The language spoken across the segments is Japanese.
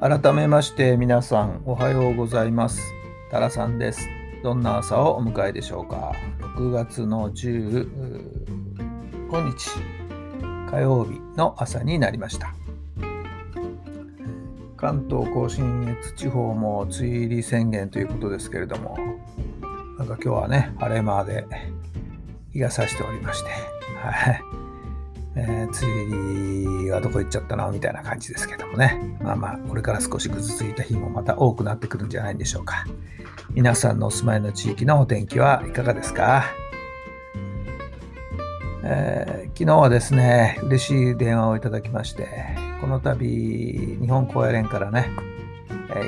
改めまして皆さんおはようございます。タラさんです。どんな朝をお迎えでしょうか？6月の15日火曜日の朝になりました。関東甲信越地方も梅雨入り宣言ということですけれどもなんか今日はね晴れ間で日が差しておりまして。はい。えー、梅雨入りはどこ行っちゃったの？みたいな感じですけどもね。まあまあ、これから少しぐずついた日もまた多くなってくるんじゃないでしょうか。皆さんのお住まいの地域のお天気はいかがですか、えー、昨日はですね、嬉しい電話をいただきまして、この度、日本高野連からね、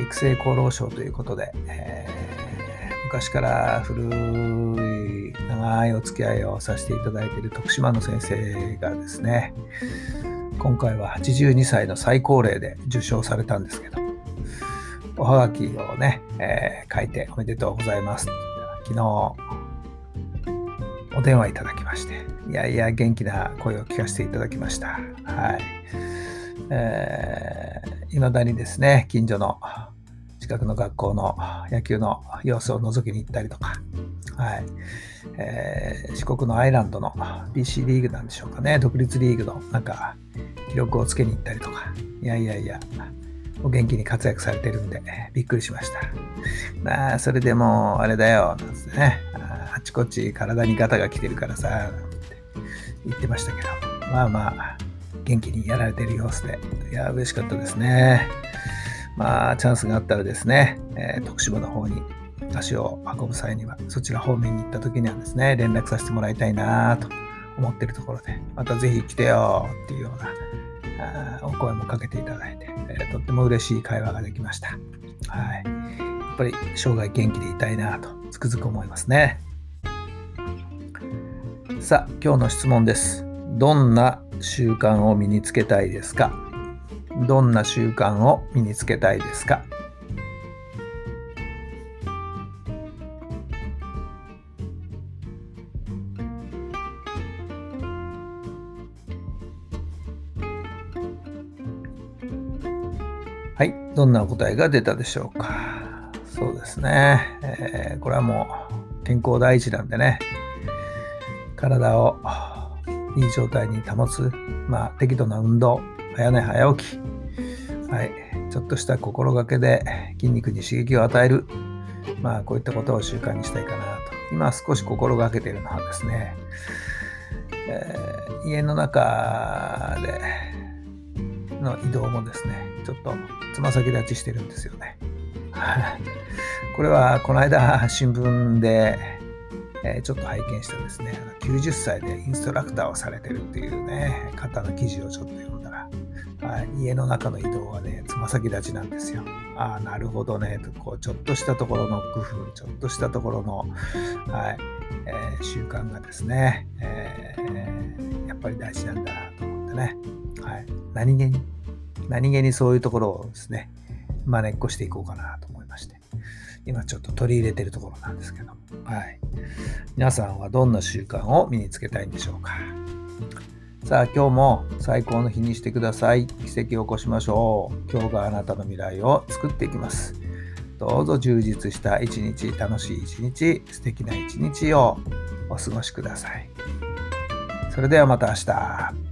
育成厚労省ということで、えー、昔から古い長いお付き合いをさせていただいている徳島の先生がですね、今回は82歳の最高齢で受賞されたんですけど、おはがきをね、えー、書いておめでとうございます。昨日、お電話いただきまして、いやいや、元気な声を聞かせていただきました。はい。えー、未だにですね、近所の近くの学校の野球の様子を覗きに行ったりとか、はい。えー、四国のアイランドの BC リーグなんでしょうかね、独立リーグのなんか記録をつけに行ったりとか、いやいやいや、お元気に活躍されてるんで、びっくりしました。まあ、それでもう、あれだよ、なんつってね、あちこち体にガタが来てるからさ、なんて言ってましたけど、まあまあ、元気にやられてる様子で、いや、嬉しかったですね。まあ、チャンスがあったらですね、えー、徳島の方に足を運ぶ際には、そちら方面に行った時にはですね、連絡させてもらいたいなと思ってるところで、またぜひ来てよっていうようなお声もかけていただいて、えー、とっても嬉しい会話ができました。はい。やっぱり生涯元気でいたいなとつくづく思いますね。さあ、今日の質問です。どんな習慣を身につけたいですか？どんな習慣を身につけたいですか？はい、どんなお答えが出たでしょうか？そうですね。えー、これはもう健康第一なんでね、体をいい状態に保つ、まあ、適度な運動、早寝早起き、はい、ちょっとした心がけで筋肉に刺激を与える、まあ、こういったことを習慣にしたいかなと。今少し心がけているのはですね、えー、家の中での移動もですね、ちょっとつま先立ちしてるんですよね。これはこの間新聞で、え、ちょっと拝見したですね、90歳でインストラクターをされてるっていうね、方の記事をちょっと読んだら、家の中の移動はね、つま先立ちなんですよ。ああ、なるほどね、とこうちょっとしたところの工夫、ちょっとしたところの、はいえー、習慣がですね、えー、やっぱり大事なんだなと思ってね、はい、何気に、何気にそういうところをですね、真似っこしていこうかなと思いまして、今ちょっと取り入れてるところなんですけど、はい。皆さんはどんな習慣を身につけたいんでしょうかさあ今日も最高の日にしてください。奇跡を起こしましょう。今日があなたの未来を作っていきます。どうぞ充実した一日、楽しい一日、素敵な一日をお過ごしください。それではまた明日。